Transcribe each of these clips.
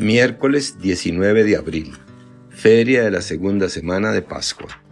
Miércoles 19 de abril, feria de la segunda semana de Pascua.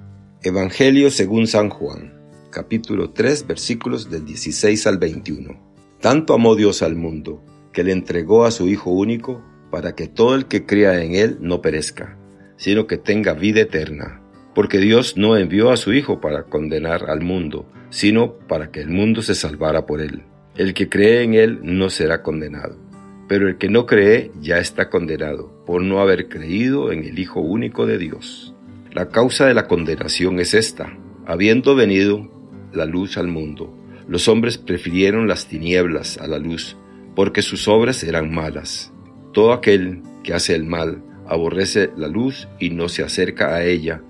Evangelio según San Juan, capítulo 3, versículos del 16 al 21. Tanto amó Dios al mundo, que le entregó a su Hijo único, para que todo el que crea en Él no perezca, sino que tenga vida eterna. Porque Dios no envió a su Hijo para condenar al mundo, sino para que el mundo se salvara por Él. El que cree en Él no será condenado pero el que no cree ya está condenado por no haber creído en el Hijo único de Dios. La causa de la condenación es esta. Habiendo venido la luz al mundo, los hombres prefirieron las tinieblas a la luz, porque sus obras eran malas. Todo aquel que hace el mal aborrece la luz y no se acerca a ella,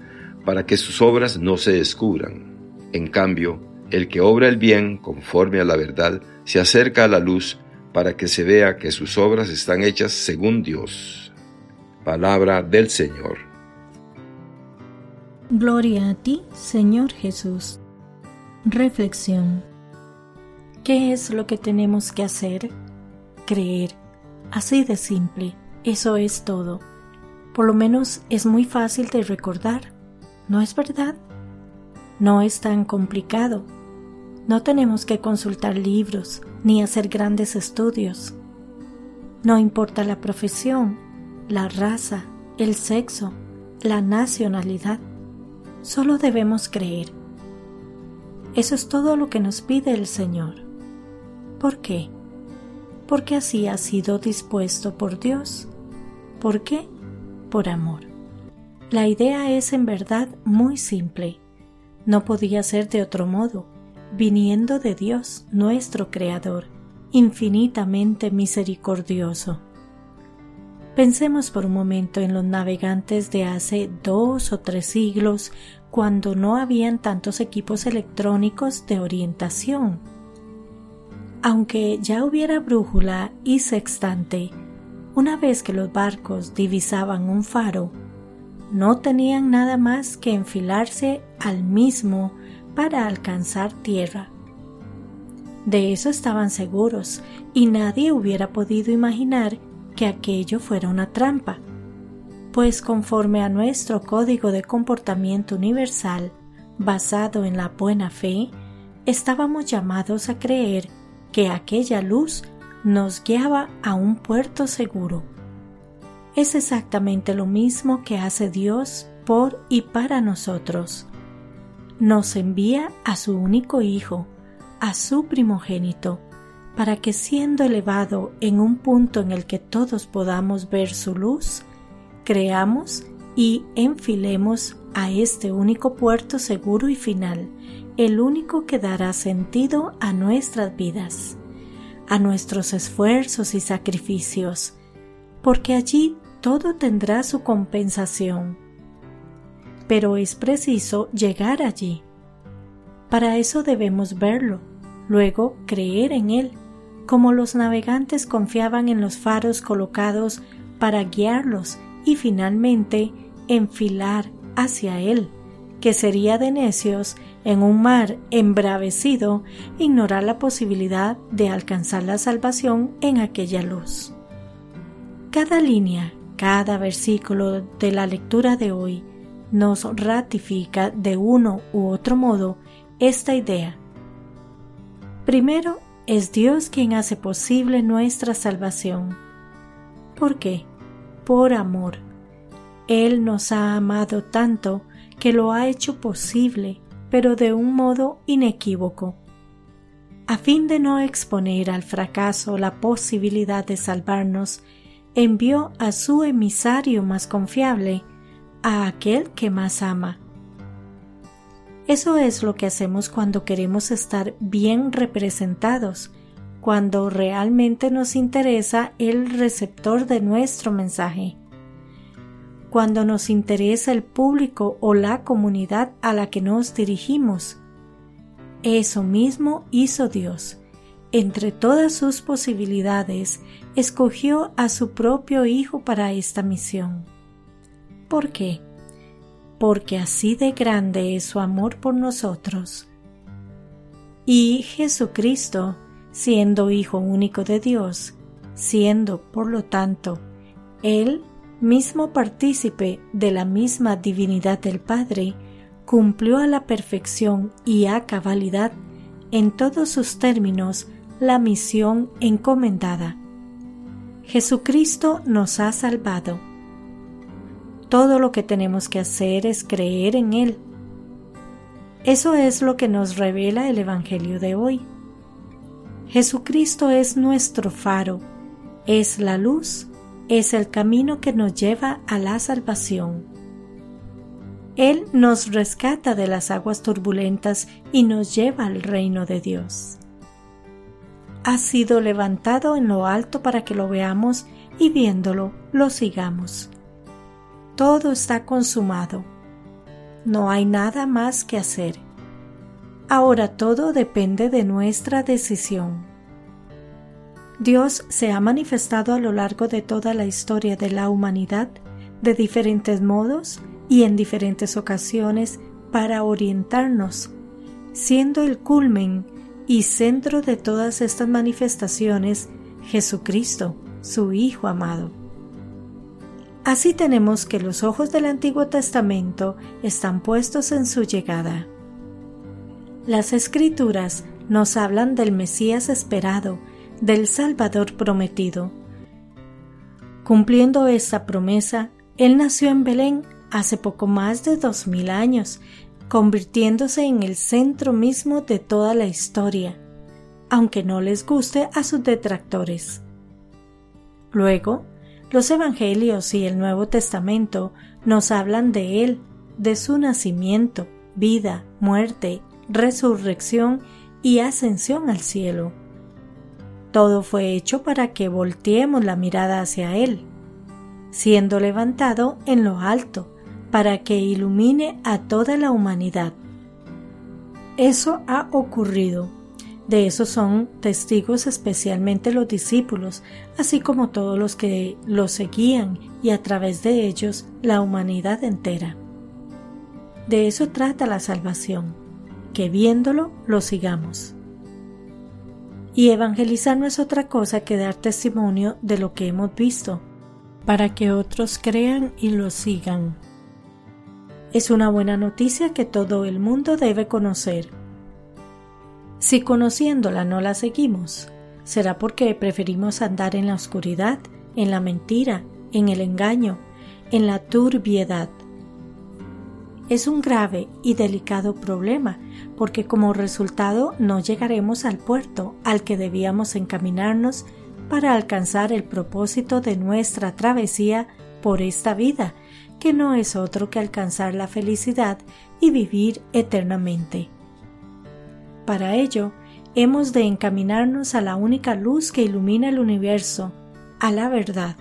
para que sus obras no se descubran. En cambio, el que obra el bien conforme a la verdad se acerca a la luz para que se vea que sus obras están hechas según Dios. Palabra del Señor. Gloria a ti, Señor Jesús. Reflexión. ¿Qué es lo que tenemos que hacer? Creer. Así de simple. Eso es todo. Por lo menos es muy fácil de recordar. ¿No es verdad? No es tan complicado no tenemos que consultar libros ni hacer grandes estudios. No importa la profesión, la raza, el sexo, la nacionalidad. Solo debemos creer. Eso es todo lo que nos pide el Señor. ¿Por qué? Porque así ha sido dispuesto por Dios. ¿Por qué? Por amor. La idea es en verdad muy simple. No podía ser de otro modo viniendo de Dios, nuestro Creador, infinitamente misericordioso. Pensemos por un momento en los navegantes de hace dos o tres siglos, cuando no habían tantos equipos electrónicos de orientación. Aunque ya hubiera brújula y sextante, una vez que los barcos divisaban un faro, no tenían nada más que enfilarse al mismo para alcanzar tierra. De eso estaban seguros y nadie hubiera podido imaginar que aquello fuera una trampa, pues conforme a nuestro código de comportamiento universal, basado en la buena fe, estábamos llamados a creer que aquella luz nos guiaba a un puerto seguro. Es exactamente lo mismo que hace Dios por y para nosotros nos envía a su único Hijo, a su primogénito, para que siendo elevado en un punto en el que todos podamos ver su luz, creamos y enfilemos a este único puerto seguro y final, el único que dará sentido a nuestras vidas, a nuestros esfuerzos y sacrificios, porque allí todo tendrá su compensación pero es preciso llegar allí. Para eso debemos verlo, luego creer en él, como los navegantes confiaban en los faros colocados para guiarlos y finalmente enfilar hacia él, que sería de necios en un mar embravecido ignorar la posibilidad de alcanzar la salvación en aquella luz. Cada línea, cada versículo de la lectura de hoy nos ratifica de uno u otro modo esta idea. Primero, es Dios quien hace posible nuestra salvación. ¿Por qué? Por amor. Él nos ha amado tanto que lo ha hecho posible, pero de un modo inequívoco. A fin de no exponer al fracaso la posibilidad de salvarnos, envió a su emisario más confiable, a aquel que más ama. Eso es lo que hacemos cuando queremos estar bien representados, cuando realmente nos interesa el receptor de nuestro mensaje, cuando nos interesa el público o la comunidad a la que nos dirigimos. Eso mismo hizo Dios. Entre todas sus posibilidades, escogió a su propio Hijo para esta misión. ¿Por qué? Porque así de grande es su amor por nosotros. Y Jesucristo, siendo Hijo único de Dios, siendo, por lo tanto, Él, mismo partícipe de la misma divinidad del Padre, cumplió a la perfección y a cabalidad en todos sus términos la misión encomendada. Jesucristo nos ha salvado. Todo lo que tenemos que hacer es creer en Él. Eso es lo que nos revela el Evangelio de hoy. Jesucristo es nuestro faro, es la luz, es el camino que nos lleva a la salvación. Él nos rescata de las aguas turbulentas y nos lleva al reino de Dios. Ha sido levantado en lo alto para que lo veamos y viéndolo lo sigamos. Todo está consumado. No hay nada más que hacer. Ahora todo depende de nuestra decisión. Dios se ha manifestado a lo largo de toda la historia de la humanidad de diferentes modos y en diferentes ocasiones para orientarnos, siendo el culmen y centro de todas estas manifestaciones Jesucristo, su Hijo amado. Así tenemos que los ojos del Antiguo Testamento están puestos en su llegada. Las escrituras nos hablan del Mesías esperado, del Salvador prometido. Cumpliendo esta promesa, Él nació en Belén hace poco más de dos mil años, convirtiéndose en el centro mismo de toda la historia, aunque no les guste a sus detractores. Luego, los Evangelios y el Nuevo Testamento nos hablan de Él, de su nacimiento, vida, muerte resurrección y ascensión al cielo. Todo fue hecho para que volteemos la mirada hacia Él, siendo levantado en lo alto, para que ilumine a toda la humanidad. Eso ha ocurrido. De eso son testigos especialmente los discípulos, así como todos los que lo seguían y a través de ellos la humanidad entera. De eso trata la salvación que viéndolo lo sigamos. Y evangelizar no es otra cosa que dar testimonio de lo que hemos visto, para que otros crean y lo sigan. Es una buena noticia que todo el mundo debe conocer. Si conociéndola no la seguimos, será porque preferimos andar en la oscuridad, en la mentira, en el engaño, en la turbiedad. Es un grave y delicado problema porque como resultado no llegaremos al puerto al que debíamos encaminarnos para alcanzar el propósito de nuestra travesía por esta vida, que no es otro que alcanzar la felicidad y vivir eternamente. Para ello, hemos de encaminarnos a la única luz que ilumina el universo, a la verdad.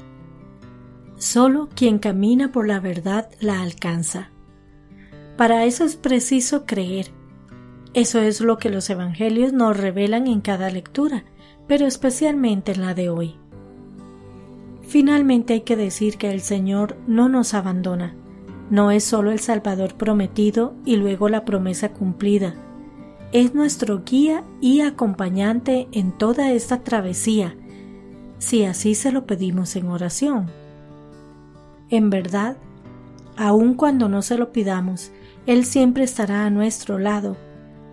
Solo quien camina por la verdad la alcanza. Para eso es preciso creer, eso es lo que los Evangelios nos revelan en cada lectura, pero especialmente en la de hoy. Finalmente hay que decir que el Señor no nos abandona. No es solo el Salvador prometido y luego la promesa cumplida. Es nuestro guía y acompañante en toda esta travesía, si así se lo pedimos en oración. En verdad, aun cuando no se lo pidamos, Él siempre estará a nuestro lado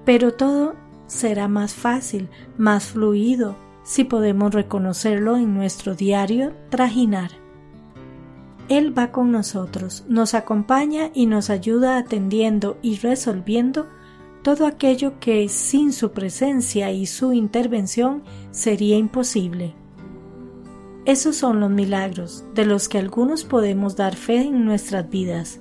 pero todo será más fácil, más fluido, si podemos reconocerlo en nuestro diario trajinar. Él va con nosotros, nos acompaña y nos ayuda atendiendo y resolviendo todo aquello que sin su presencia y su intervención sería imposible. Esos son los milagros de los que algunos podemos dar fe en nuestras vidas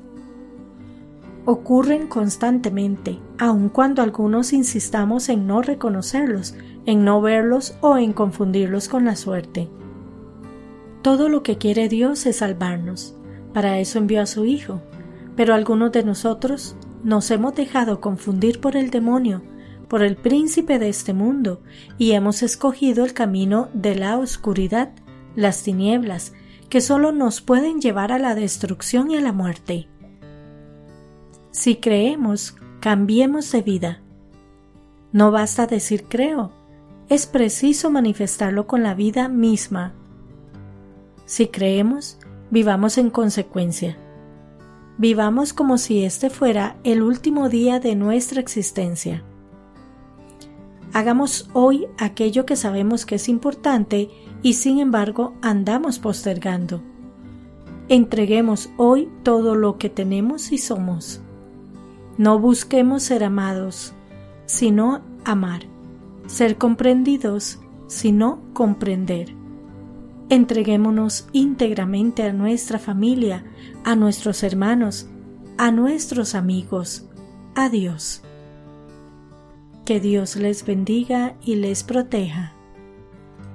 ocurren constantemente, aun cuando algunos insistamos en no reconocerlos, en no verlos o en confundirlos con la suerte. Todo lo que quiere Dios es salvarnos. Para eso envió a su Hijo. Pero algunos de nosotros nos hemos dejado confundir por el demonio, por el príncipe de este mundo, y hemos escogido el camino de la oscuridad, las tinieblas, que solo nos pueden llevar a la destrucción y a la muerte. Si creemos, cambiemos de vida. No basta decir creo, es preciso manifestarlo con la vida misma. Si creemos, Vivamos en consecuencia. Vivamos como si este fuera el último día de nuestra existencia. Hagamos hoy aquello que sabemos que es importante y sin embargo andamos postergando. Entreguemos hoy todo lo que tenemos y somos. No busquemos ser amados, sino amar. Ser comprendidos, sino comprender. Entreguémonos íntegramente a nuestra familia, a nuestros hermanos, a nuestros amigos, a Dios. Que Dios les bendiga y les proteja.